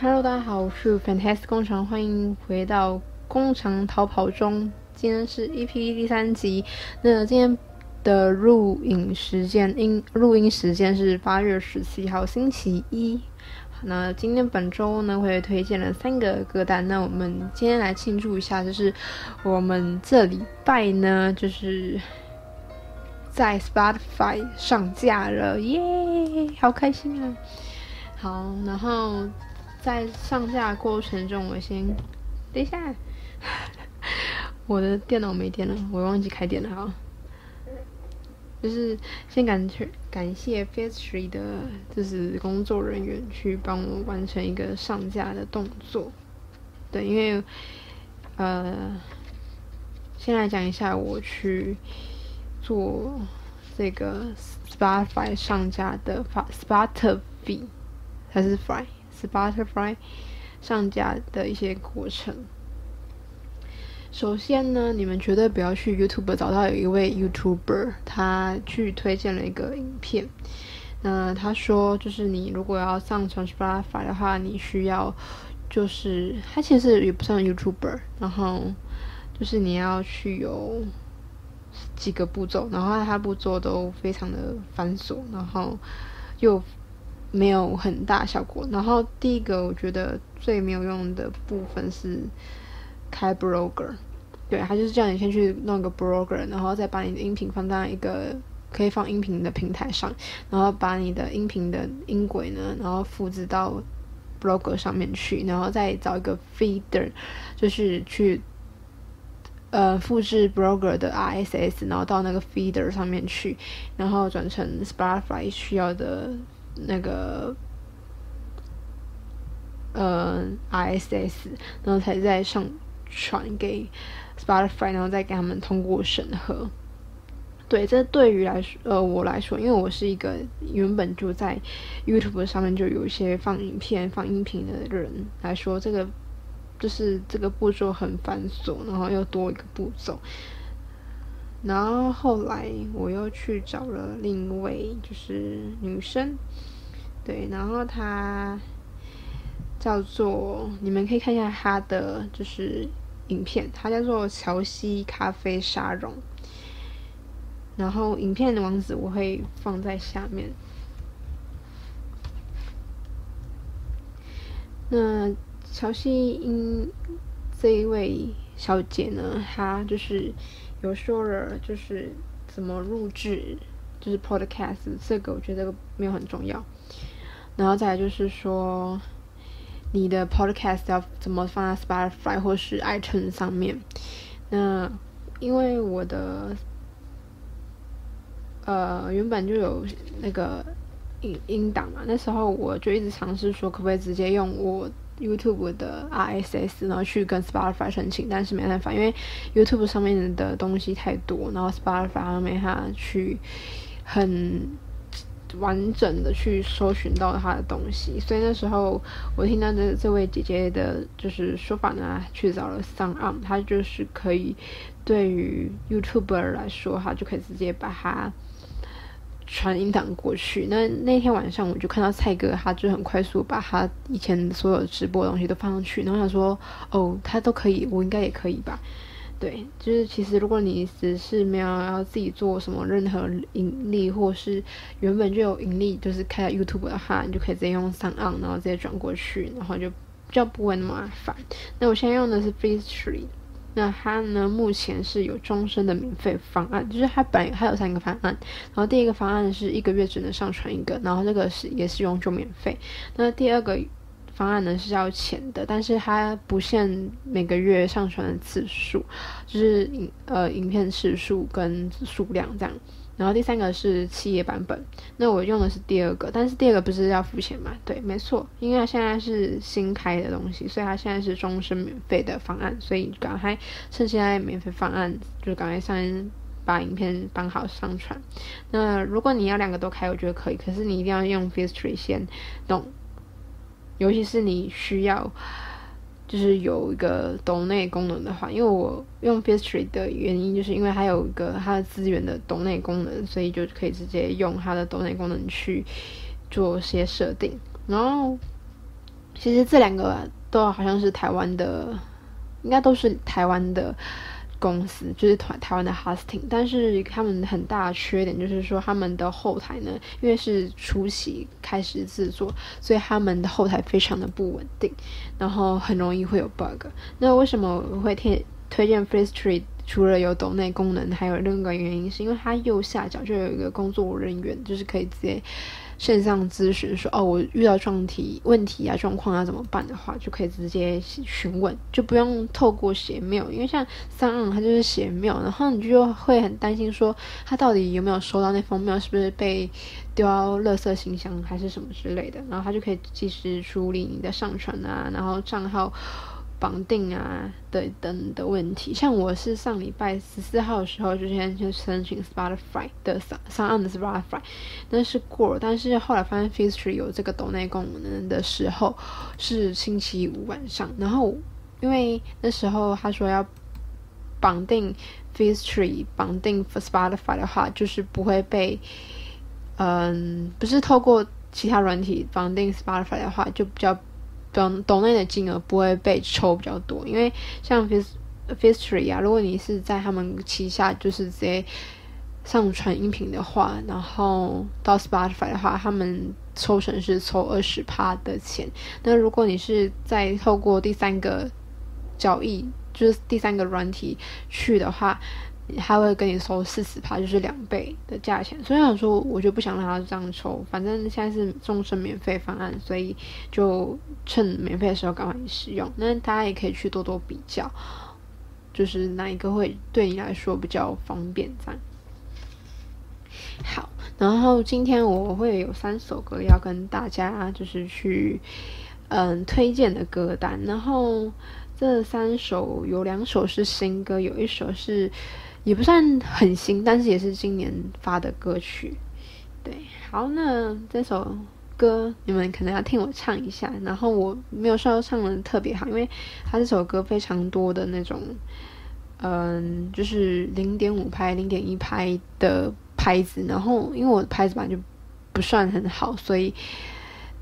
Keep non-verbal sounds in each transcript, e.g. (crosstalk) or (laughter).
Hello，大家好，我是 Fantastic 工厂，欢迎回到工厂逃跑中。今天是 EP 第三集。那今天的录影时间，音录音时间是八月十七号星期一。那今天本周呢，会推荐了三个歌单。那我们今天来庆祝一下，就是我们这礼拜呢，就是在 Spotify 上架了，耶，好开心啊！好，然后。在上架过程中，我先等一下，(laughs) 我的电脑没电了，我忘记开电了。好，就是先感谢感谢 f a s t r y 的，就是工作人员去帮我完成一个上架的动作。对，因为呃，先来讲一下我去做这个 Spotify 上架的 Spotify 还是 Fly。Spotify 上架的一些过程。首先呢，你们绝对不要去 YouTube 找到有一位 YouTuber，他去推荐了一个影片。那他说，就是你如果要上传 Spotify 的话，你需要就是他其实也不算 YouTuber，然后就是你要去有几个步骤，然后他步骤都非常的繁琐，然后又。没有很大效果。然后第一个我觉得最没有用的部分是开 blogger，对，他就是叫你先去弄个 blogger，然后再把你的音频放到一个可以放音频的平台上，然后把你的音频的音轨呢，然后复制到 blogger 上面去，然后再找一个 feeder，就是去呃复制 blogger 的 RSS，然后到那个 feeder 上面去，然后转成 Spotify 需要的。那个呃，RSS，然后才再上传给 Spotify，然后再给他们通过审核。对，这对于来说，呃，我来说，因为我是一个原本就在 YouTube 上面就有一些放影片、放音频的人来说，这个就是这个步骤很繁琐，然后又多一个步骤。然后后来我又去找了另一位，就是女生，对，然后她叫做，你们可以看一下她的就是影片，她叫做乔西咖啡沙龙。然后影片的网址我会放在下面。那乔西因这一位小姐呢，她就是。有说了，就是怎么录制，就是 podcast 这个，我觉得没有很重要。然后再来就是说，你的 podcast 要怎么放在 Spotify 或是 iTunes 上面？那因为我的呃原本就有那个音音档嘛，那时候我就一直尝试说，可不可以直接用我。YouTube 的 RSS，然后去跟 Spotify 申请，但是没办法，因为 YouTube 上面的东西太多，然后 Spotify 上面他去很完整的去搜寻到他的东西，所以那时候我听到这这位姐姐的就是说法呢，去找了 son 啊他就是可以对于 YouTuber 来说，他就可以直接把它。传音档过去，那那天晚上我就看到蔡哥，他就很快速把他以前所有直播的东西都放上去，然后想说，哦，他都可以，我应该也可以吧？对，就是其实如果你只是没有要自己做什么任何盈利，或是原本就有盈利，就是开 YouTube 的话，你就可以直接用 SoundOn，然后直接转过去，然后就比较不会那么麻烦。那我现在用的是 Firstory。那它呢，目前是有终身的免费方案，就是它本来它有三个方案，然后第一个方案是一个月只能上传一个，然后这个是也是永久免费。那第二个方案呢是要钱的，但是它不限每个月上传的次数，就是影呃影片次数跟数量这样。然后第三个是企业版本，那我用的是第二个，但是第二个不是要付钱嘛？对，没错，因为它现在是新开的东西，所以它现在是终身免费的方案，所以赶快趁现在免费方案，就赶快上把影片绑好上传。那如果你要两个都开，我觉得可以，可是你一定要用 Firstory 先弄，尤其是你需要。就是有一个懂内功能的话，因为我用 Firstory 的原因，就是因为它有一个它的资源的懂内功能，所以就可以直接用它的懂内功能去做些设定。然后其实这两个都好像是台湾的，应该都是台湾的公司，就是台台湾的 hosting。但是他们很大的缺点就是说，他们的后台呢，因为是初期开始制作，所以他们的后台非常的不稳定，然后很容易会有 bug。那为什么我会推推荐 Free Street？除了有抖内功能，还有另一个原因是因为它右下角就有一个工作人员，就是可以直接线上咨询说，哦，我遇到状题、问题啊、状况要怎么办的话，就可以直接询问，就不用透过写 mail，因为像 SoundOn 它就是写 mail，然后你就会很担心说，他到底有没有收到那封庙是不是被丢到垃圾信箱还是什么之类的，然后他就可以及时处理你的上传啊，然后账号。绑定啊的等的问题，像我是上礼拜十四号的时候就先去申请 Spotify 的上上岸的 Spotify，但是过了，但是后来发现 Firstory 有这个抖内功能的时候是星期五晚上，然后因为那时候他说要绑定 Firstory 绑定 Spotify 的话，就是不会被嗯，不是透过其他软体绑定 Spotify 的话，就比较。懂懂内的金额不会被抽比较多，因为像 Fist f i s t r e 啊，如果你是在他们旗下，就是直接上传音频的话，然后到 Spotify 的话，他们抽成是抽二十趴的钱。那如果你是在透过第三个交易，就是第三个软体去的话。他会跟你收四十趴，就是两倍的价钱。所以想说，我就不想让他这样抽。反正现在是终身免费方案，所以就趁免费的时候赶快使用。那大家也可以去多多比较，就是哪一个会对你来说比较方便这样。好，然后今天我会有三首歌要跟大家就是去嗯推荐的歌单。然后这三首有两首是新歌，有一首是。也不算很新，但是也是今年发的歌曲。对，好，那这首歌你们可能要听我唱一下，然后我没有说唱的特别好，因为他这首歌非常多的那种，嗯，就是零点五拍、零点一拍的拍子，然后因为我的拍子本来就不算很好，所以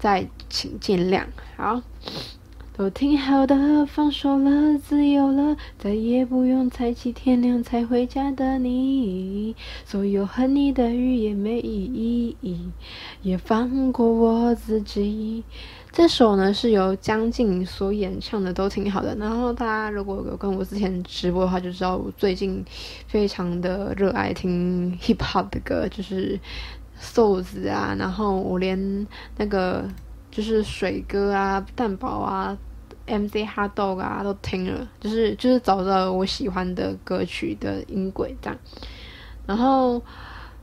再请见谅。好。都挺好的，放手了，自由了，再也不用猜忌天亮才回家的你。所有恨你的语言没意义，也放过我自己。这首呢是由江静所演唱的，都挺好的。然后大家如果有跟我之前直播的话，就知道我最近非常的热爱听 hip hop 的歌，就是 S O S 啊，然后我连那个。就是水哥啊、蛋堡啊、M.C. Hot Dog 啊都听了，就是就是找到我喜欢的歌曲的音轨这样。然后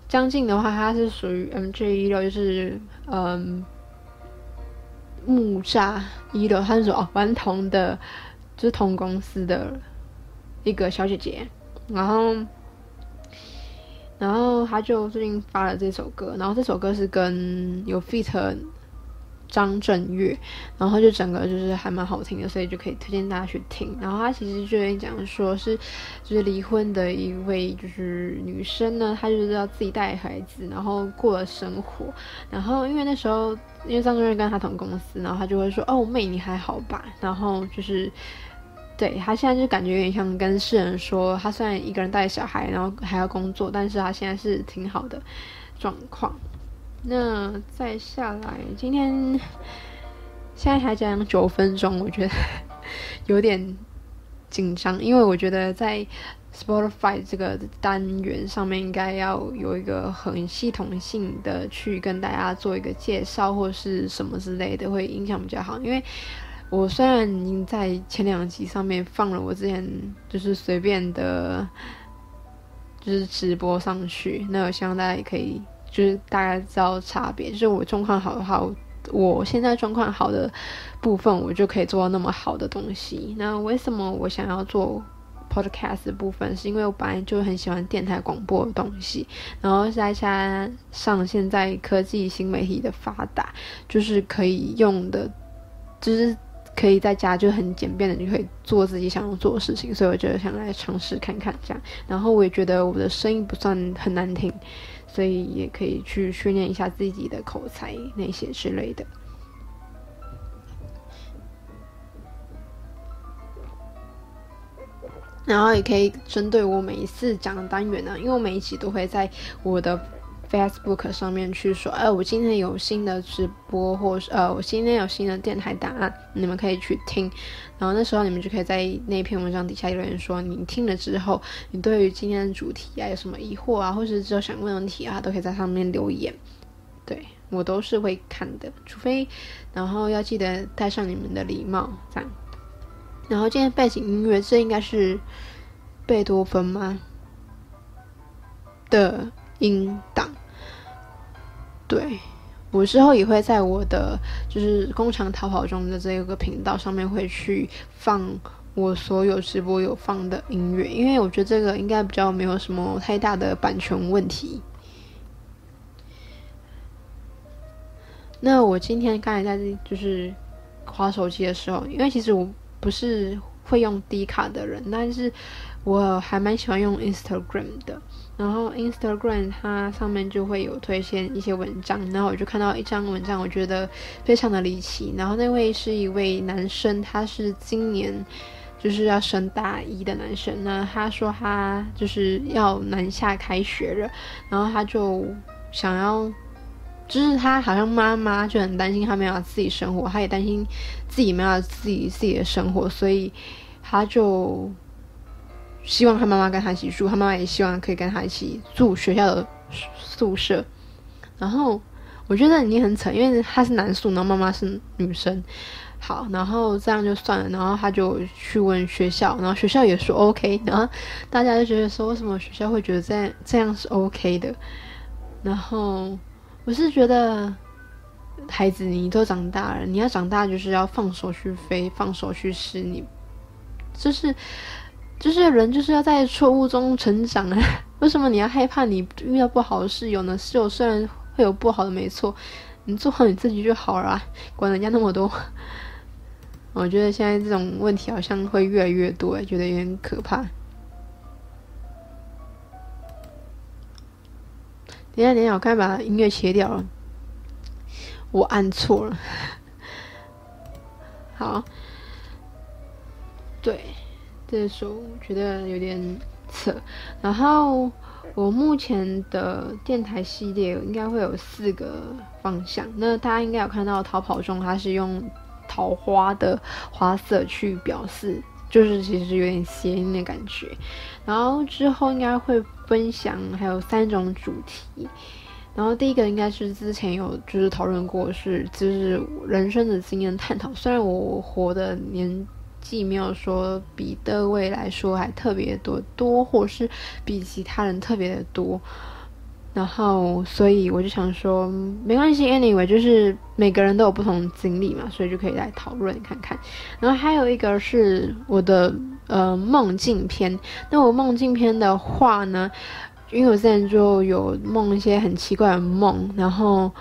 将进的话，他是属于 MJ116，就是嗯木栅一楼，他是说哦顽童的，就是同公司的一个小姐姐。然后然后他就最近发了这首歌，然后这首歌是跟有 feat。张震岳，然后就整个就是还蛮好听的，所以就可以推荐大家去听。然后他其实就会讲说是，就是离婚的一位就是女生呢，她就是要自己带孩子，然后过了生活。然后因为那时候因为张震岳跟他同公司，然后他就会说：“哦，妹你还好吧？”然后就是对他现在就感觉有点像跟世人说，他虽然一个人带小孩，然后还要工作，但是他现在是挺好的状况。那再下来，今天现在才讲九分钟，我觉得有点紧张，因为我觉得在 Spotify 这个单元上面，应该要有一个很系统性的去跟大家做一个介绍，或是什么之类的，会影响比较好。因为我虽然已经在前两集上面放了我之前就是随便的，就是直播上去，那我希望大家也可以。就是大概知道差别，就是我状况好的话，我，现在状况好的部分，我就可以做到那么好的东西。那为什么我想要做 podcast 部分？是因为我本来就很喜欢电台广播的东西，然后再加上现在科技新媒体的发达，就是可以用的，就是可以在家就很简便的就可以做自己想要做的事情，所以我就想来尝试看看这样。然后我也觉得我的声音不算很难听。所以也可以去训练一下自己的口才那些之类的。然后也可以针对我每一次讲的单元呢，因为我每一集都会在我的。Facebook 上面去说，哎，我今天有新的直播，或是呃，我今天有新的电台档案，你们可以去听。然后那时候你们就可以在那篇文章底下留言说，你听了之后，你对于今天的主题啊有什么疑惑啊，或是只有想问问题啊，都可以在上面留言。对，我都是会看的，除非，然后要记得带上你们的礼帽，这样。然后今天背景音乐，这应该是贝多芬吗？的音档。对，我之后也会在我的就是工厂逃跑中的这个频道上面会去放我所有直播有放的音乐，因为我觉得这个应该比较没有什么太大的版权问题。那我今天刚才在就是滑手机的时候，因为其实我。不是会用 D 卡的人，但是我还蛮喜欢用 Instagram 的。然后 Instagram 它上面就会有推荐一些文章，然后我就看到一张文章，我觉得非常的离奇。然后那位是一位男生，他是今年就是要升大一的男生。那他说他就是要南下开学了，然后他就想要。就是他好像妈妈就很担心他没有自己生活，他也担心自己没有自己自己的生活，所以他就希望他妈妈跟他一起住，他妈妈也希望可以跟他一起住学校的宿舍。然后我觉得你很扯，因为他是男宿，然后妈妈是女生。好，然后这样就算了，然后他就去问学校，然后学校也说 OK，然后大家就觉得说，为什么学校会觉得这样这样是 OK 的？然后。我是觉得，孩子，你都长大了，你要长大就是要放手去飞，放手去试。你就是就是人就是要在错误中成长啊！(laughs) 为什么你要害怕你遇到不好的室友呢？室友虽然会有不好的，没错，你做好你自己就好了，管人家那么多。我觉得现在这种问题好像会越来越多，觉得有点可怕。等下，等下，我刚把音乐切掉了，我按错了。(laughs) 好，对，这首我觉得有点扯。然后我目前的电台系列应该会有四个方向。那大家应该有看到逃跑中，它是用桃花的花色去表示。就是其实有点谐音的感觉，然后之后应该会分享还有三种主题，然后第一个应该是之前有就是讨论过是就是人生的经验探讨，虽然我活的年既没有说比各位来说还特别多多，或是比其他人特别的多。然后，所以我就想说，没关系，anyway，就是每个人都有不同的经历嘛，所以就可以来讨论看看。然后还有一个是我的呃梦境篇。那我梦境篇的话呢，因为我现在就有梦一些很奇怪的梦，然后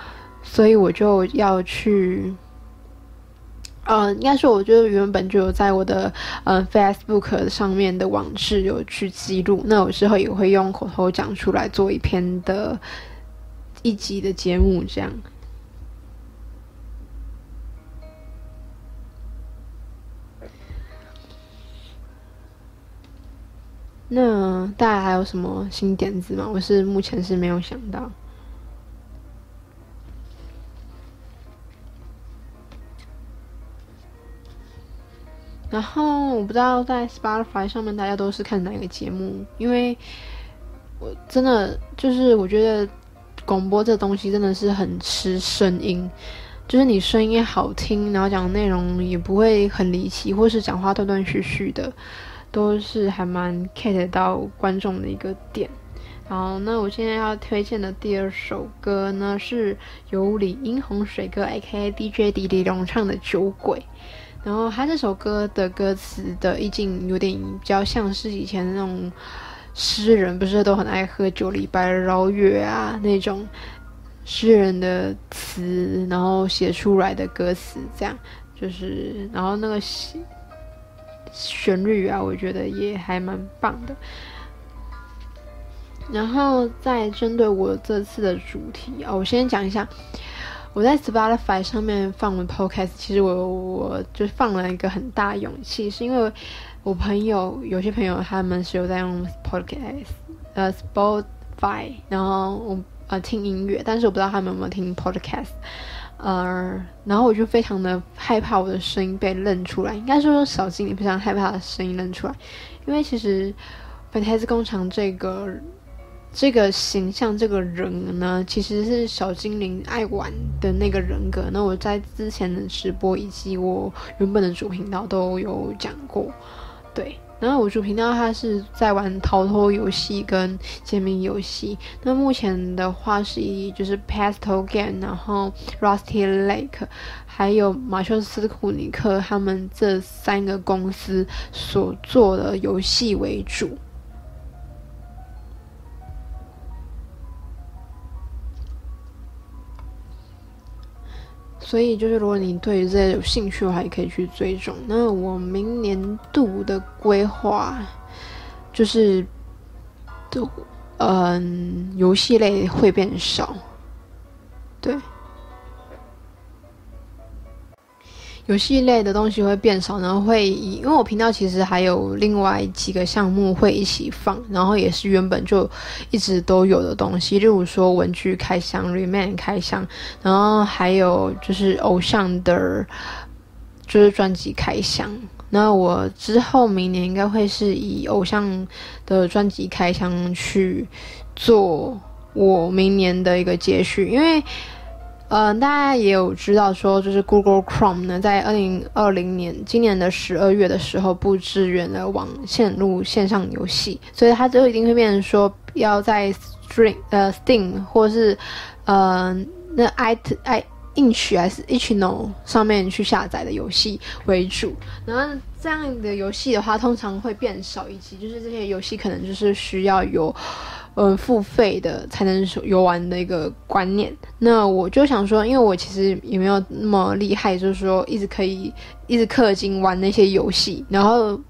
所以我就要去。呃，应该是，我觉得原本就有在我的呃 Facebook 上面的网志有去记录，那我之后也会用口头讲出来做一篇的一集的节目，这样。那大家还有什么新点子吗？我是目前是没有想到。然后我不知道在 Spotify 上面大家都是看哪个节目，因为我真的就是我觉得广播这东西真的是很吃声音，就是你声音好听，然后讲的内容也不会很离奇，或是讲话断断续续的，都是还蛮 get 到观众的一个点。好，那我现在要推荐的第二首歌呢，是由李英宏水哥 A.K.A DJ 迪迪龙唱的《酒鬼》。然后他这首歌的歌词的意境有点比较像是以前那种诗人，不是都很爱喝酒、李白饶月啊那种诗人的词，然后写出来的歌词，这样就是，然后那个旋律啊，我觉得也还蛮棒的。然后再针对我这次的主题啊，我先讲一下。我在 Spotify 上面放的 Podcast，其实我我就放了一个很大勇气，是因为我朋友有些朋友他们是有在用 Podcast，呃，Spotify，然后我呃听音乐，但是我不知道他们有没有听 Podcast，呃，然后我就非常的害怕我的声音被认出来，应该说小精灵非常害怕的声音认出来，因为其实 Fantastic 工厂这个这个形象这个人呢，其实是小精灵爱玩的那个人格。那我在之前的直播以及我原本的主频道都有讲过。对，然后我主频道它是在玩逃脱游戏跟解谜游戏。那目前的话是以就是 Pastel Game，然后 Rusty Lake，还有马修斯库尼克他们这三个公司所做的游戏为主。所以就是，如果你对这些有兴趣的话，也可以去追踪。那我明年度的规划就是，就嗯，游戏类会变少，对。游戏类的东西会变少，然后会以，因为我频道其实还有另外几个项目会一起放，然后也是原本就一直都有的东西，例如说文具开箱、Reman 开箱，然后还有就是偶像的，就是专辑开箱。那我之后明年应该会是以偶像的专辑开箱去做我明年的一个接续，因为。嗯、大家也有知道说，就是 Google Chrome 呢，在二零二零年今年的十二月的时候，不支援了网线路线上游戏，所以它就一定会变成说，要在 Stream 呃 Steam 或是呃那 It i inch 还是 ichno 上面去下载的游戏为主。然后这样的游戏的话，通常会变少，以及就是这些游戏可能就是需要有。嗯，付费的才能游玩的一个观念。那我就想说，因为我其实也没有那么厉害，就是说一直可以一直氪金玩那些游戏，然后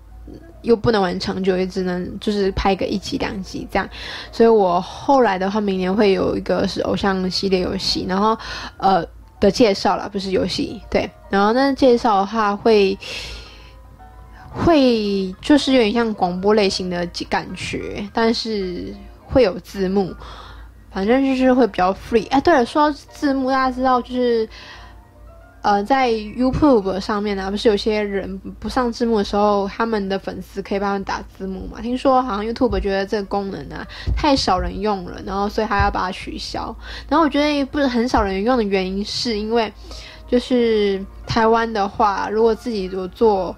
又不能玩长久，也只能就是拍个一集两集这样。所以我后来的话，明年会有一个是偶像系列游戏，然后呃的介绍啦，不是游戏，对。然后那介绍的话会会就是有点像广播类型的感觉，但是。会有字幕，反正就是会比较 free。哎，对了，说到字幕，大家知道就是，呃，在 YouTube 上面呢，不是有些人不上字幕的时候，他们的粉丝可以帮他们打字幕嘛？听说好像 YouTube 觉得这个功能啊太少人用了，然后所以还要把它取消。然后我觉得不是很少人用的原因，是因为就是台湾的话，如果自己有做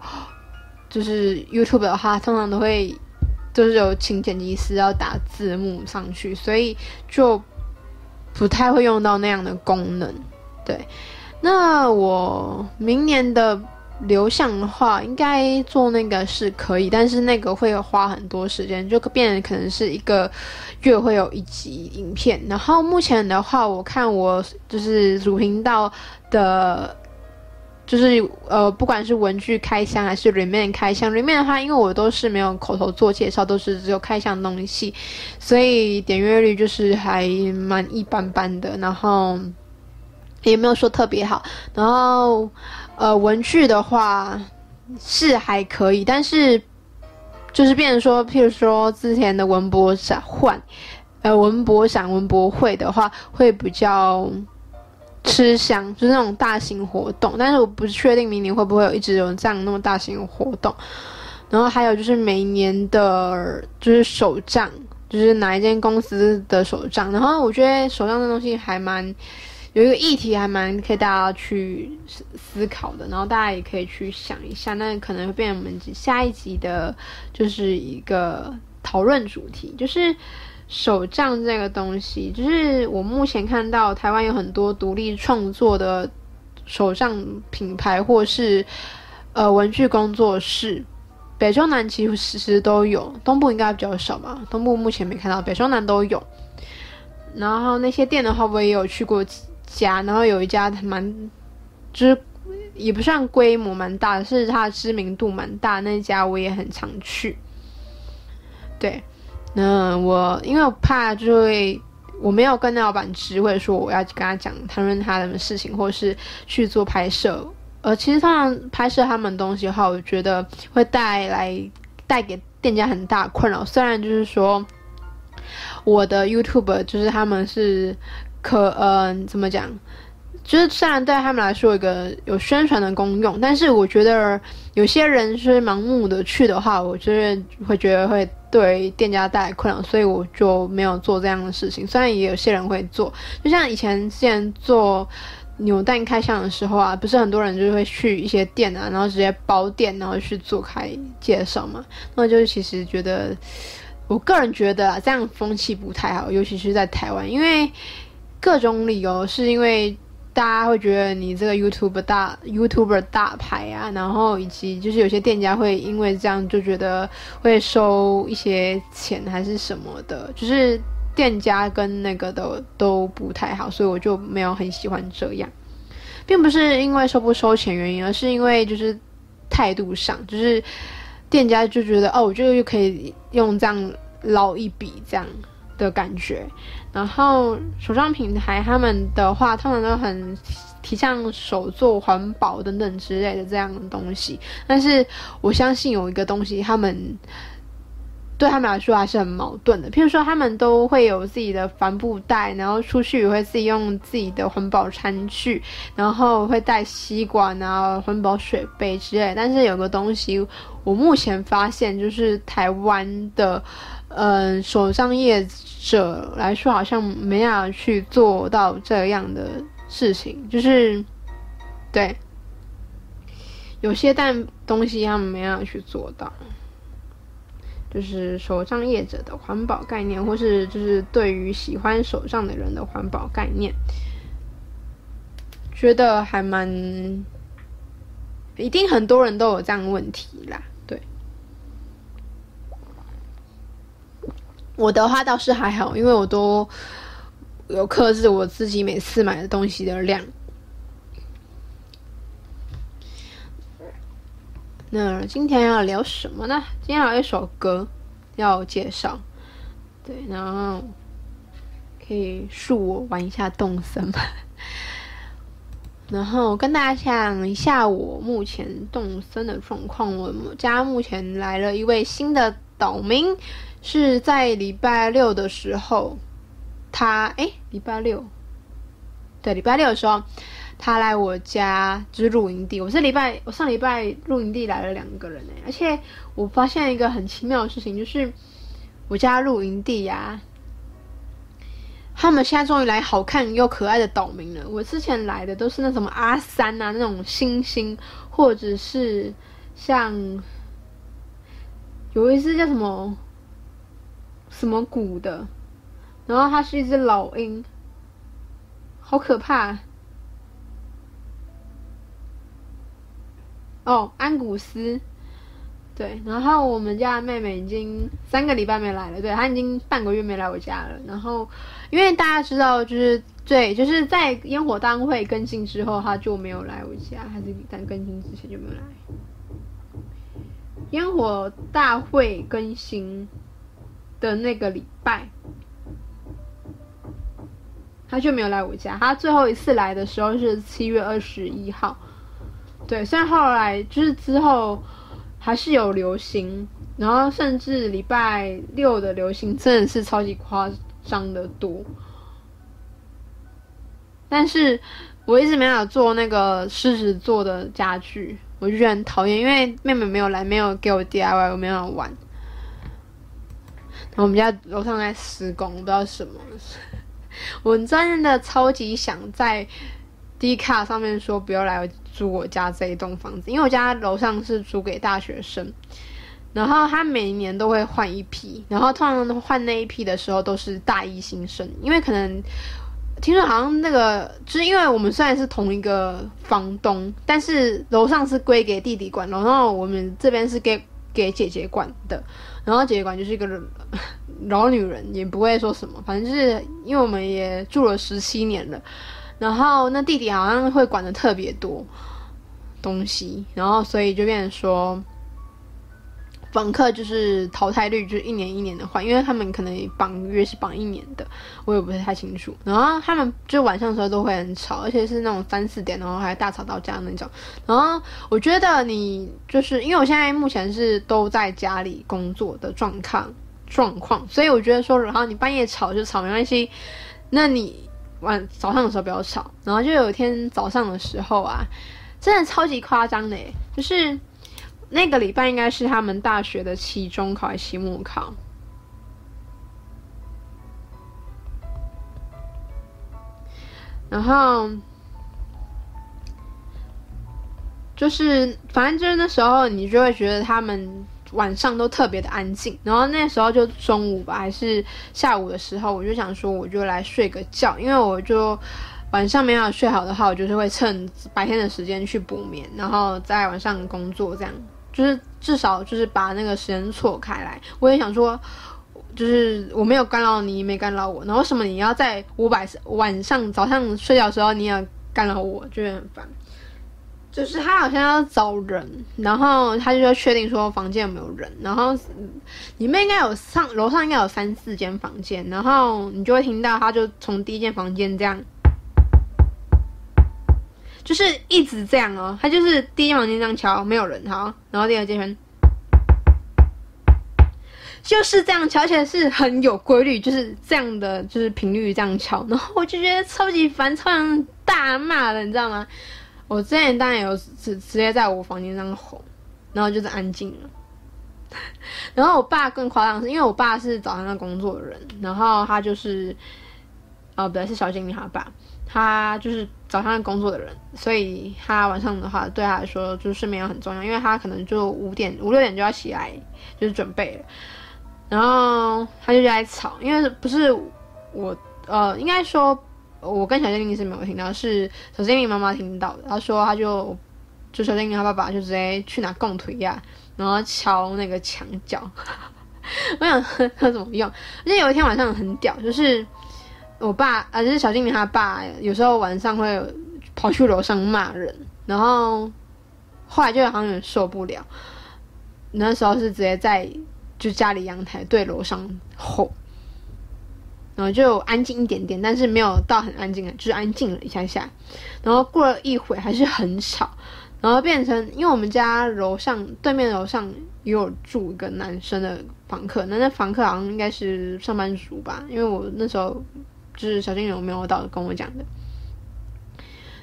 就是 YouTube 的话，通常都会。就是有请剪辑师要打字幕上去，所以就不太会用到那样的功能。对，那我明年的流向的话，应该做那个是可以，但是那个会花很多时间，就变成可能是一个月会有一集影片。然后目前的话，我看我就是主频道的。就是呃，不管是文具开箱还是 Remain 开箱，Remain 的话，因为我都是没有口头做介绍，都是只有开箱东西，所以点阅率就是还蛮一般般的，然后也没有说特别好。然后呃，文具的话是还可以，但是就是变成说，譬如说之前的文博展换，呃，文博展、文博会的话，会比较。吃香就是那种大型活动，但是我不确定明年会不会有一直有这样那么大型的活动。然后还有就是每年的，就是手账，就是哪一间公司的手账。然后我觉得手账这东西还蛮有一个议题，还蛮可以大家去思思考的。然后大家也可以去想一下，那可能会变成我们下一集的，就是一个讨论主题，就是。手账这个东西，就是我目前看到台湾有很多独立创作的手账品牌，或是呃文具工作室，北中南其实时时都有，东部应该比较少吧？东部目前没看到，北中南都有。然后那些店的话，我也有去过几家，然后有一家蛮，就是也不算规模蛮大的，是它的知名度蛮大，那家我也很常去。对。那我因为我怕就会我没有跟那老板直会说我要跟他讲谈论他的事情，或是去做拍摄，呃，其实通常拍摄他们东西的话，我觉得会带来带给店家很大困扰。虽然就是说，我的 YouTube 就是他们是可呃怎么讲？就是虽然对他们来说有一个有宣传的功用，但是我觉得有些人是盲目的去的话，我就是会觉得会对店家带来困扰，所以我就没有做这样的事情。虽然也有些人会做，就像以前之前做扭蛋开箱的时候啊，不是很多人就会去一些店啊，然后直接包店，然后去做开介绍嘛。那就是其实觉得，我个人觉得啊，这样风气不太好，尤其是在台湾，因为各种理由，是因为。大家会觉得你这个 YouTube 大 YouTuber 大牌啊，然后以及就是有些店家会因为这样就觉得会收一些钱还是什么的，就是店家跟那个的都不太好，所以我就没有很喜欢这样，并不是因为收不收钱原因，而是因为就是态度上，就是店家就觉得哦，我这个就可以用这样捞一笔这样的感觉。然后手账品牌他们的话，他们都很提倡手作、环保等等之类的这样的东西。但是我相信有一个东西，他们对他们来说还是很矛盾的。譬如说，他们都会有自己的帆布袋，然后出去也会自己用自己的环保餐具，然后会带吸管啊、环保水杯之类。但是有个东西，我目前发现就是台湾的。嗯，手账业者来说，好像没有去做到这样的事情，就是对，有些但东西他们没有去做到，就是手账业者的环保概念，或是就是对于喜欢手账的人的环保概念，觉得还蛮，一定很多人都有这样的问题啦。我的话倒是还好，因为我都有克制我自己每次买的东西的量。那今天要聊什么呢？今天有一首歌要介绍，对，然后可以恕我玩一下动森吧。(laughs) 然后跟大家讲一下我目前动森的状况。我家目前来了一位新的岛民。是在礼拜六的时候，他哎，礼拜六，对，礼拜六的时候，他来我家就是露营地。我是礼拜，我上礼拜露营地来了两个人呢，而且我发现一个很奇妙的事情，就是我家露营地呀、他们现在终于来好看又可爱的岛民了。我之前来的都是那什么阿三啊，那种星星，或者是像有一只叫什么。什么谷的，然后它是一只老鹰，好可怕！哦，安古斯，对，然后我们家的妹妹已经三个礼拜没来了，对，她已经半个月没来我家了。然后，因为大家知道，就是对，就是在烟火大会更新之后，她就没有来我家，还是在更新之前就没有来。烟火大会更新。的那个礼拜，他就没有来我家。他最后一次来的时候是七月二十一号，对。虽然后来就是之后还是有流行，然后甚至礼拜六的流行真的是超级夸张的多。但是我一直没有做那个狮子座的家具，我就觉得很讨厌，因为妹妹没有来，没有给我 DIY，我没有玩。我们家楼上在施工，不知道什么。我真的超级想在 D 卡上面说不要来租我家这一栋房子，因为我家楼上是租给大学生，然后他每年都会换一批，然后通常换那一批的时候都是大一新生，因为可能听说好像那个就是因为我们虽然是同一个房东，但是楼上是归给弟弟管，然后我们这边是给给姐姐管的。然后姐姐管就是一个老女人，也不会说什么，反正就是因为我们也住了十七年了，然后那弟弟好像会管的特别多东西，然后所以就变成说房客就是淘汰率就是一年一年的换，因为他们可能绑约是绑一年的，我也不是太清楚。然后他们就晚上的时候都会很吵，而且是那种三四点，然后还大吵到家那种。然后我觉得你就是因为我现在目前是都在家里工作的状况状况，所以我觉得说，然后你半夜吵就吵没关系，那你晚早上的时候不要吵。然后就有一天早上的时候啊，真的超级夸张的，就是。那个礼拜应该是他们大学的期中考还是期末考，然后就是反正就是那时候你就会觉得他们晚上都特别的安静，然后那时候就中午吧还是下午的时候，我就想说我就来睡个觉，因为我就晚上没有睡好的话，我就是会趁白天的时间去补眠，然后在晚上工作这样。就是至少就是把那个时间错开来，我也想说，就是我没有干扰你，没干扰我，然后为什么你要在五百晚上早上睡觉的时候你也干扰我，觉得很烦。就是他好像要找人，然后他就要确定说房间有没有人，然后里面应该有上楼上应该有三四间房间，然后你就会听到他就从第一间房间这样。就是一直这样哦，他就是第一房间这样敲，没有人好，然后第二间就是这样敲，而且是很有规律，就是这样的，就是频率这样敲，然后我就觉得超级烦，超想大骂的，你知道吗？我之前当然有直直接在我房间上吼，然后就是安静了。(laughs) 然后我爸更夸张，是因为我爸是早上在工作的人，然后他就是，哦，不对，是小精灵他爸。他就是早上工作的人，所以他晚上的话对他来说就是睡眠很重要，因为他可能就五点五六点就要起来就是准备了，然后他就在吵，因为不是我呃，应该说我跟小精灵是没有听到，是小精灵妈妈听到的。他说他就就小精灵他爸爸就直接去拿供腿呀，然后敲那个墙角。(laughs) 我想他 (laughs) 怎么用？而且有一天晚上很屌，就是。我爸啊，就是小精灵他爸，有时候晚上会跑去楼上骂人，然后后来就好像有点受不了，那时候是直接在就家里阳台对楼上吼，然后就安静一点点，但是没有到很安静啊，就是安静了一下下，然后过了一会还是很吵，然后变成因为我们家楼上对面楼上也有住一个男生的房客，那那房客好像应该是上班族吧，因为我那时候。就是小精灵有没有到跟我讲的，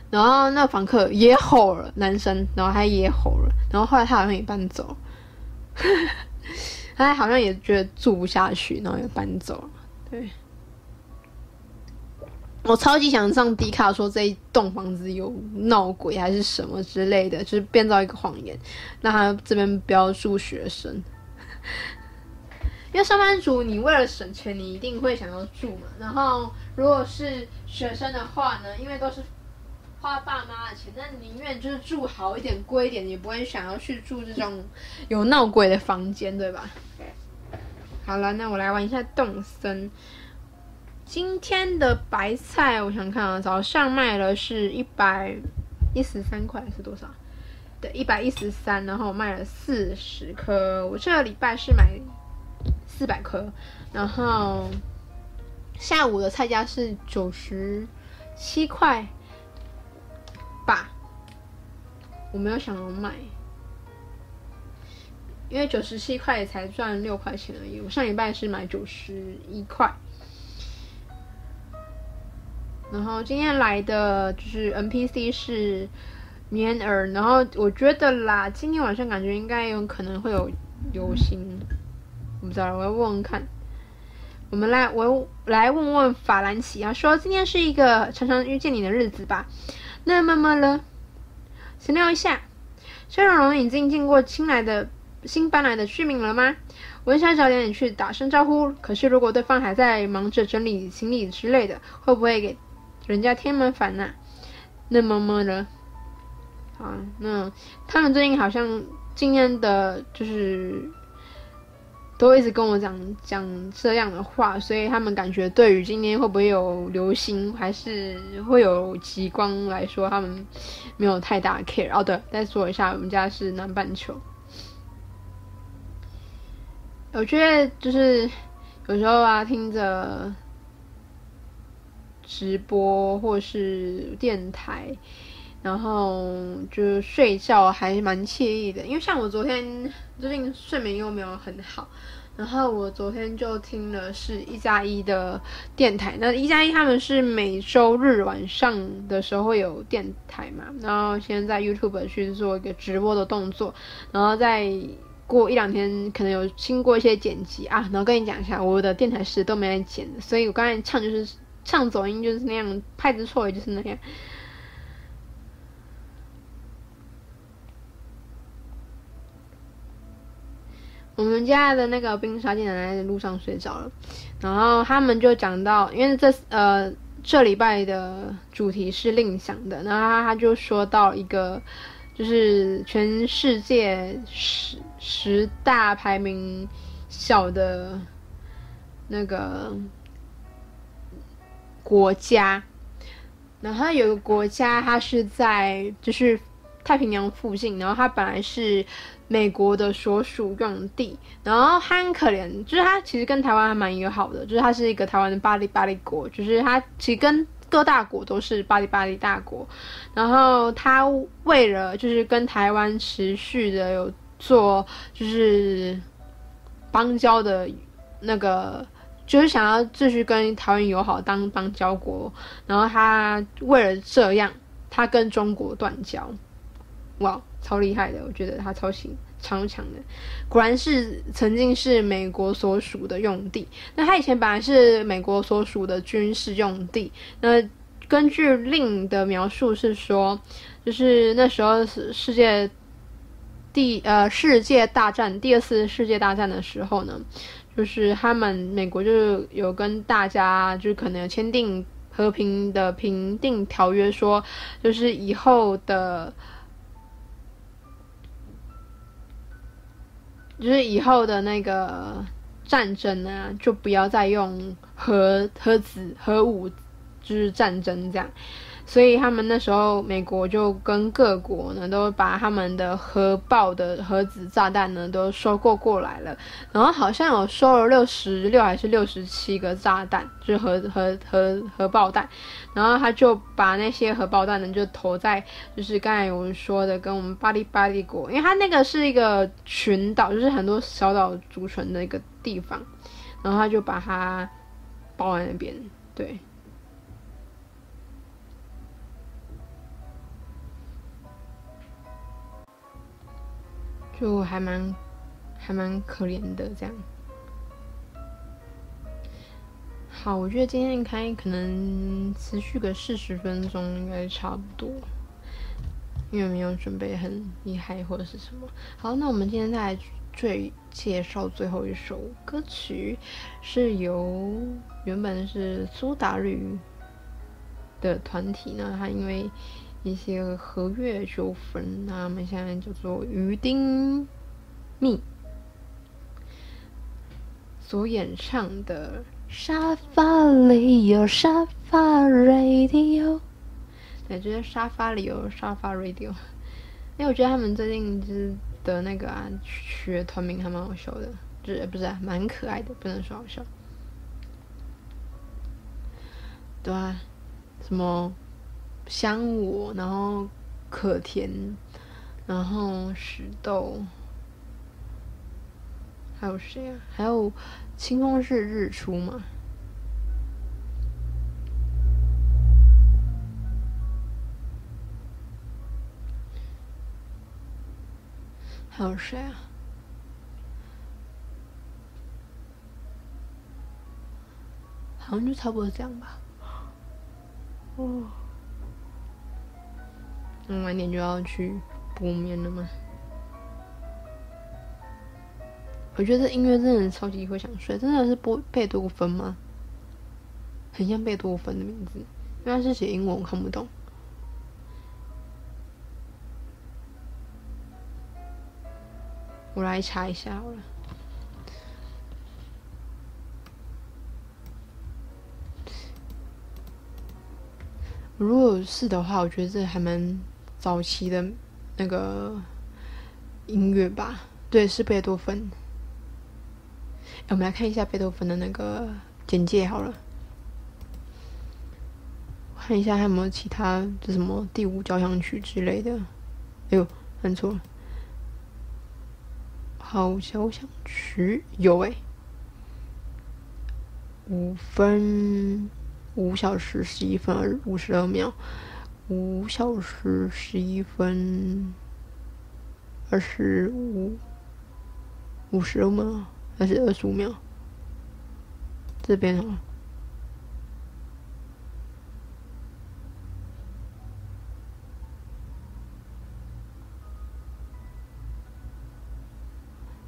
然后那房客也吼了，男生，然后他也吼了，然后后来他好像也搬走，(laughs) 他好像也觉得住不下去，然后也搬走了。对，我超级想上迪卡说这一栋房子有闹鬼还是什么之类的，就是编造一个谎言，让他这边不要住学生。因为上班族，你为了省钱，你一定会想要住嘛。然后，如果是学生的话呢，因为都是花爸妈的钱，那宁愿就是住好一点、贵一点，也不会想要去住这种有闹鬼的房间，对吧？好了，那我来玩一下动森。今天的白菜，我想看啊，早上卖了是一百一十三块，是多少？对，一百一十三，然后卖了四十颗。我这个礼拜是买。四百颗，然后下午的菜价是九十七块吧，我没有想要卖，因为九十七块才赚六块钱而已。我上礼拜是买九十一块，然后今天来的就是 NPC 是棉儿，然后我觉得啦，今天晚上感觉应该有可能会有流星。我不知道，我要问问看。我们来，我来问问法兰奇啊，说今天是一个常常遇见你的日子吧？那么么了，闲聊一下。肖荣荣已经见过新来的新搬来的居民了吗？我想早点去打声招呼，可是如果对方还在忙着整理行李之类的，会不会给人家添麻烦呢？那么么了，啊，那他们最近好像今天的就是。都一直跟我讲讲这样的话，所以他们感觉对于今天会不会有流星，还是会有极光来说，他们没有太大 care。哦，对，再说一下，我们家是南半球。我觉得就是有时候啊，听着直播或是电台，然后就睡觉还蛮惬意的。因为像我昨天最近睡眠又没有很好。然后我昨天就听了是一加一的电台，那一加一他们是每周日晚上的时候会有电台嘛，然后先在 YouTube 去做一个直播的动作，然后再过一两天可能有经过一些剪辑啊，然后跟你讲一下我的电台是都没来剪的，所以我刚才唱就是唱走音就是那样，拍子错也就是那样。我们家的那个冰沙竟然在路上睡着了，然后他们就讲到，因为这呃这礼拜的主题是另想的，然后他就说到一个，就是全世界十十大排名小的那个国家，然后有个国家，它是在就是太平洋附近，然后它本来是。美国的所属用地，然后很可怜，就是它其实跟台湾还蛮友好的，就是它是一个台湾的巴黎巴黎国，就是它其实跟各大国都是巴黎巴黎大国，然后它为了就是跟台湾持续的有做就是邦交的那个，就是想要继续跟台湾友好当邦交国，然后它为了这样，它跟中国断交，哇！超厉害的，我觉得他超行超强的，果然是曾经是美国所属的用地。那他以前本来是美国所属的军事用地。那根据令的描述是说，就是那时候是世界第呃世界大战第二次世界大战的时候呢，就是他们美国就是有跟大家就是可能签订和平的评定条约，说就是以后的。就是以后的那个战争啊，就不要再用核核子核武，就是战争这样。所以他们那时候，美国就跟各国呢，都把他们的核爆的核子炸弹呢，都收购过来了。然后好像有收了六十六还是六十七个炸弹，就是核核核核爆弹。然后他就把那些核爆弹呢，就投在就是刚才我们说的跟我们巴黎巴黎国，因为它那个是一个群岛，就是很多小岛组成的一个地方。然后他就把它包在那边，对。就还蛮还蛮可怜的这样。好，我觉得今天开可能持续个四十分钟应该差不多，因为没有准备很厉害或者是什么。好，那我们今天再来最介绍最后一首歌曲，是由原本是苏打绿的团体呢，他因为。一些合约纠纷，那我们现在叫做鱼丁糸所演唱的沙发里有沙发 radio，对，就是沙发里有沙发 radio。因为我觉得他们最近就是的那个啊，学团名还蛮好笑的，就是不是蛮可爱的，不能说好笑。对啊，什么？香我，然后可甜，然后石豆，还有谁啊？还有清风是日出吗？还有谁啊？好像就差不多这样吧。哦。晚点就要去补眠了吗？我觉得这音乐真的超级会想睡，真的是波贝多芬吗？很像贝多芬的名字，因为它是写英文，我看不懂。我来查一下好了。如果是的话，我觉得这还蛮。早期的那个音乐吧，对，是贝多芬。我们来看一下贝多芬的那个简介好了，看一下还有没有其他，就什么第五交响曲之类的。哎呦，按错了，好交响曲有哎，五分五小时十一分五十二秒，五小时十一分二十五五十二秒。还是二十五秒，这边哦，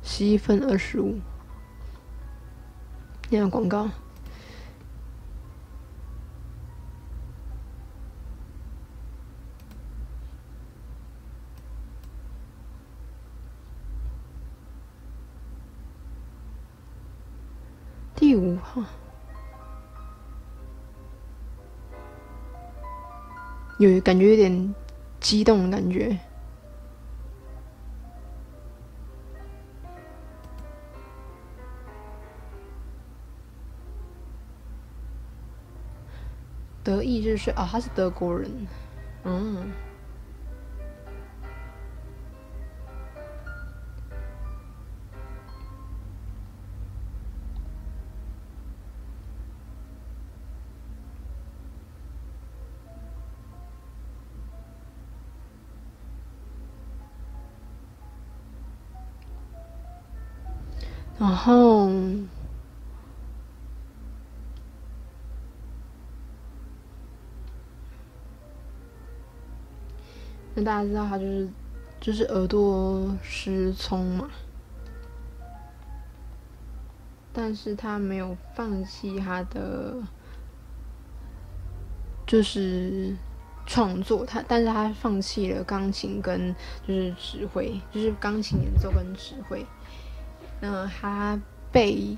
十一分二十五，念个广告。五号，有感觉有点激动的感觉。德意日税啊，他是德国人，嗯。然后，那大家知道他就是就是耳朵失聪嘛，但是他没有放弃他的就是创作，他但是他放弃了钢琴跟就是指挥，就是钢琴演奏跟指挥。那他被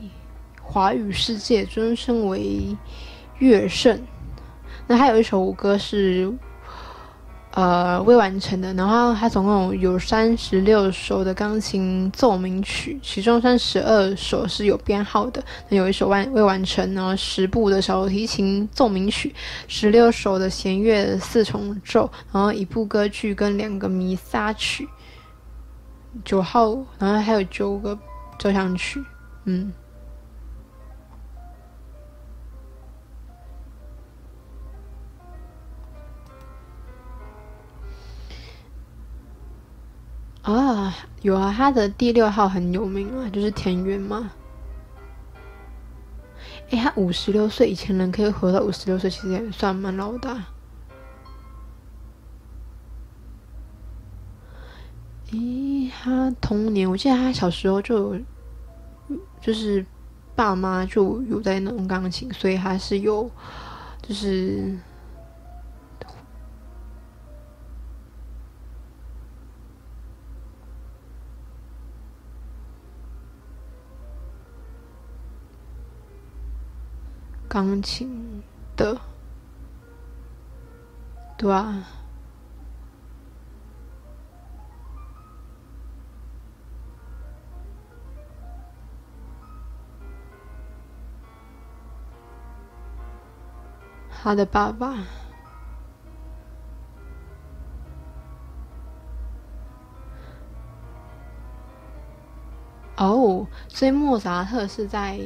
华语世界尊称为乐圣。那还有一首歌是呃未完成的，然后他总共有三十六首的钢琴奏鸣曲，其中三十二首是有编号的。那有一首完未完成，然后十部的小提琴奏鸣曲，十六首的弦乐四重奏，然后一部歌剧跟两个弥撒曲，九号，然后还有九个。交响曲，嗯，啊，有啊，他的第六号很有名啊，就是田园嘛。哎，他五十六岁，以前人可以活到五十六岁，其实也算蛮老的。童年，我记得他小时候就，就是爸妈就有在弄钢琴，所以他是有，就是钢琴的，对啊？他的爸爸哦所以莫扎特是在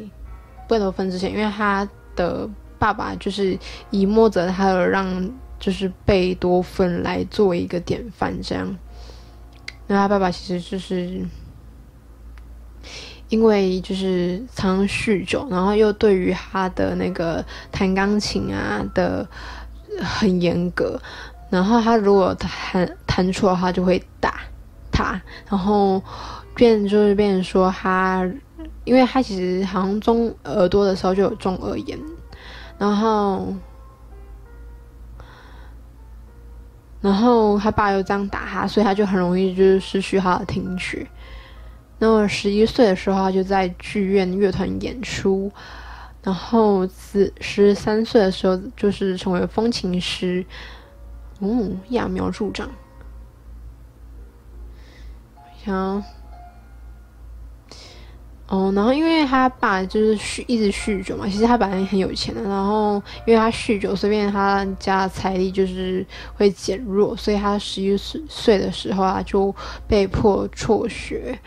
贝多芬之前，因为他的爸爸就是以莫扎特让就是贝多芬来作为一个典范，这样。那他爸爸其实就是。因为就是常酗酒，然后又对于他的那个弹钢琴啊的很严格，然后他如果弹弹错的话就会打他，然后变就是变说他，因为他其实好像中耳朵的时候就有中耳炎，然后然后他爸又这样打他，所以他就很容易就是失去他的听觉。那么十一岁的时候，他就在剧院乐团演出，然后十十三岁的时候，就是成为风琴师，嗯，揠苗助长。想，哦，然后因为他爸就是酗一直酗酒嘛，其实他本来很有钱的，然后因为他酗酒，所以他家财力就是会减弱，所以他十一岁的时候啊就被迫辍学。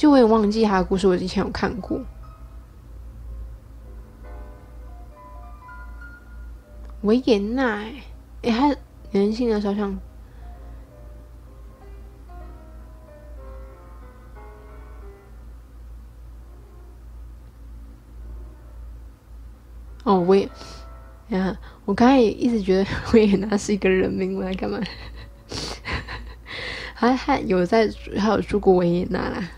就我也忘记他的故事，我之前有看过。维也纳，诶，他年轻的时候像。哦，维，呀，我刚才也一直觉得 (laughs) 维也纳是一个人名，我来干嘛？(laughs) 还还有在，还有住过维也纳啦。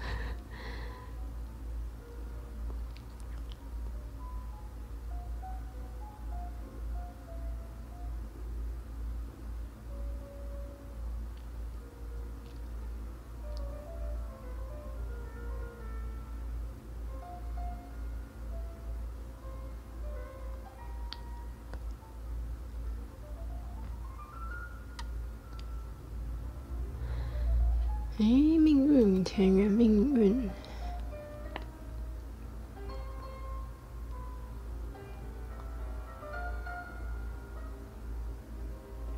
哎，命运，田园命运，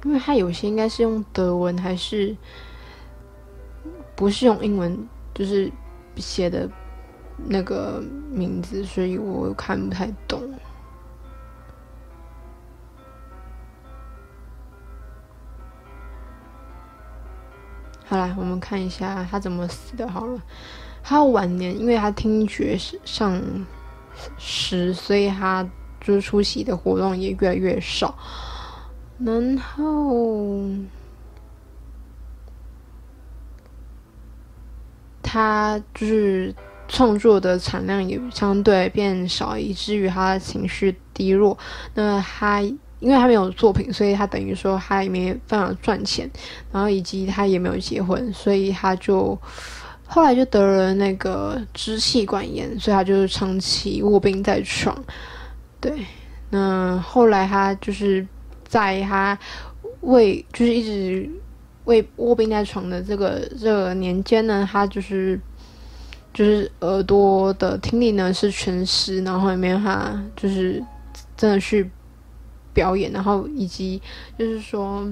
因为他有些应该是用德文，还是不是用英文，就是写的那个名字，所以我看不太懂。们看一下他怎么死的。好了，他晚年因为他听觉丧失，所以他就是出席的活动也越来越少。然后他就是创作的产量也相对变少，以至于他的情绪低落。那他。因为他没有作品，所以他等于说他也没办法赚钱，然后以及他也没有结婚，所以他就后来就得了那个支气管炎，所以他就是长期卧病在床。对，那后来他就是在他为就是一直为卧病在床的这个这个年间呢，他就是就是耳朵的听力呢是全失，然后也没办法就是真的去。表演，然后以及就是说，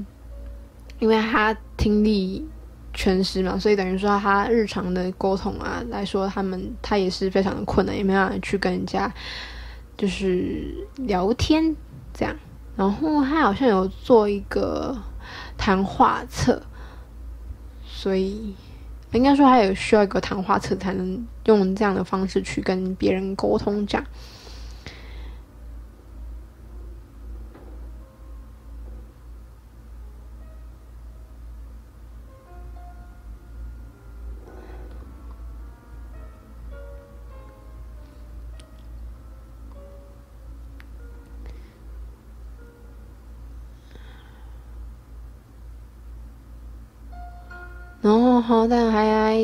因为他听力全失嘛，所以等于说他日常的沟通啊来说，他们他也是非常的困难，也没办法去跟人家就是聊天这样。然后他好像有做一个谈话册，所以应该说他有需要一个谈话册才能用这样的方式去跟别人沟通这样。然后，好，但还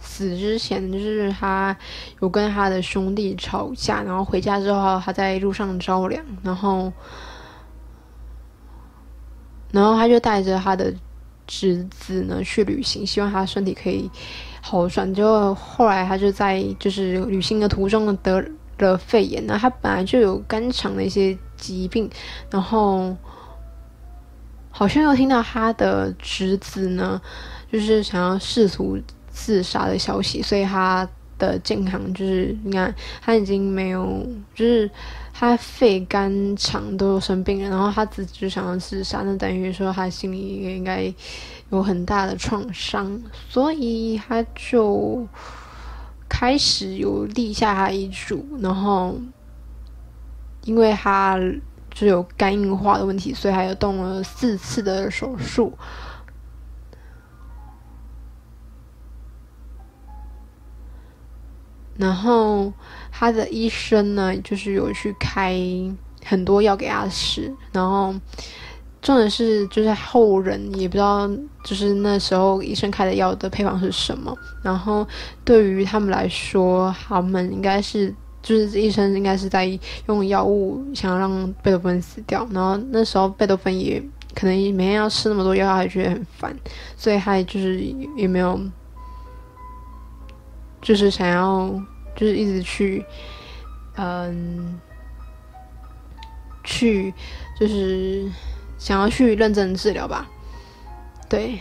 死之前，就是他有跟他的兄弟吵架，然后回家之后，他在路上着凉，然后，然后他就带着他的侄子呢去旅行，希望他身体可以好转。就后来他就在就是旅行的途中呢得了肺炎，那他本来就有肝肠的一些疾病，然后好像又听到他的侄子呢。就是想要试图自杀的消息，所以他的健康就是你看他已经没有，就是他肺、肝、肠都生病了，然后他自己就想要自杀，那等于说他心里也应该有很大的创伤，所以他就开始有立下他遗嘱，然后因为他就有肝硬化的问题，所以还有动了四次的手术。然后他的医生呢，就是有去开很多药给他吃。然后重点是，就是后人也不知道，就是那时候医生开的药的配方是什么。然后对于他们来说，他们应该是，就是医生应该是在用药物想要让贝多芬死掉。然后那时候贝多芬也可能每天要吃那么多药，他还觉得很烦，所以他就是也没有。就是想要，就是一直去，嗯，去，就是想要去认真治疗吧。对，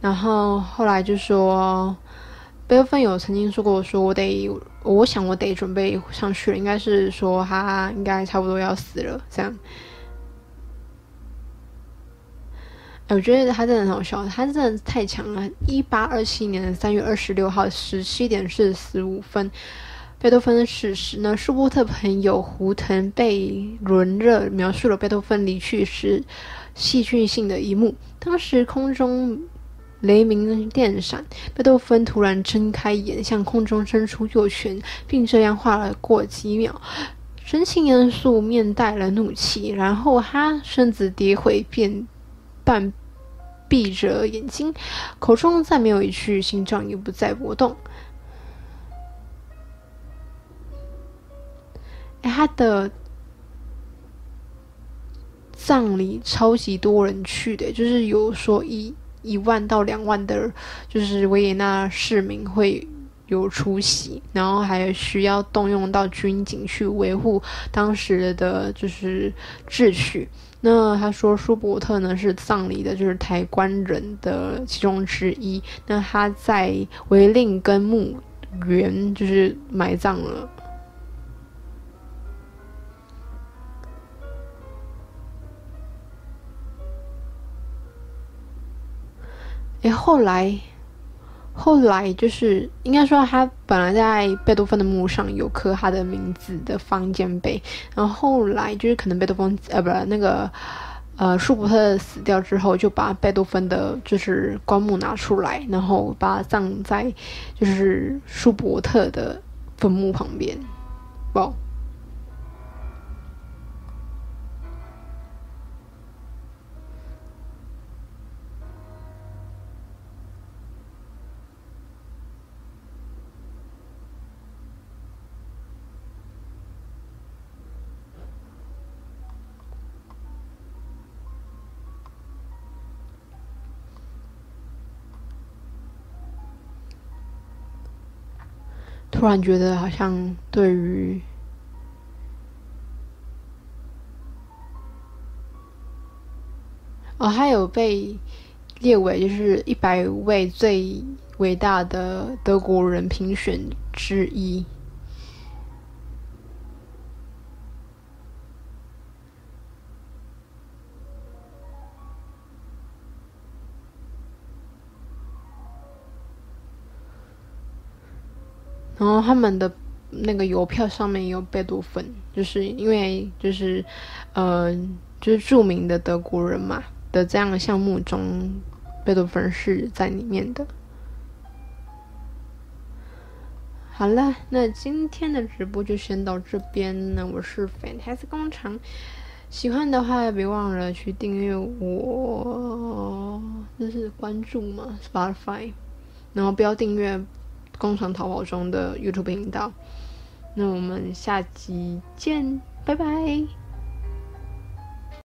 然后后来就说，贝多芬有曾经说过，说我得，我想我得准备上去了，应该是说他应该差不多要死了，这样。我觉得他真的很好笑，他真的太强了。一八二七年三月二十六号十七点四十五分，贝多芬的逝世。那舒伯特朋友胡腾贝伦热描述了贝多芬离去时戏剧性的一幕：当时空中雷鸣电闪，贝多芬突然睁开眼，向空中伸出右拳，并这样画了过几秒，神情严肃，面带了怒气，然后他身子跌回便。半闭着眼睛，口中再没有一句，心脏也不再搏动。哎，他的葬礼超级多人去的，就是有说一一万到两万的，就是维也纳市民会有出席，然后还需要动用到军警去维护当时的就是秩序。那他说舒伯特呢是葬礼的，就是抬棺人的其中之一。那他在维令根墓园就是埋葬了。诶，后来。后来就是应该说，他本来在贝多芬的墓上有刻他的名字的方尖碑，然后后来就是可能贝多芬呃不是那个呃舒伯特死掉之后，就把贝多芬的就是棺木拿出来，然后把他葬在就是舒伯特的坟墓旁边，不。突然觉得好像对于哦，他有被列为就是一百位最伟大的德国人评选之一。然后他们的那个邮票上面也有贝多芬，就是因为就是，呃，就是著名的德国人嘛的这样的项目中，贝多芬是在里面的。好了，那今天的直播就先到这边。那我是 Fantastic 工厂，喜欢的话别忘了去订阅我，就是关注嘛？Spotify，然后不要订阅。工厂淘宝中的 YouTube 频道，那我们下集见，拜拜。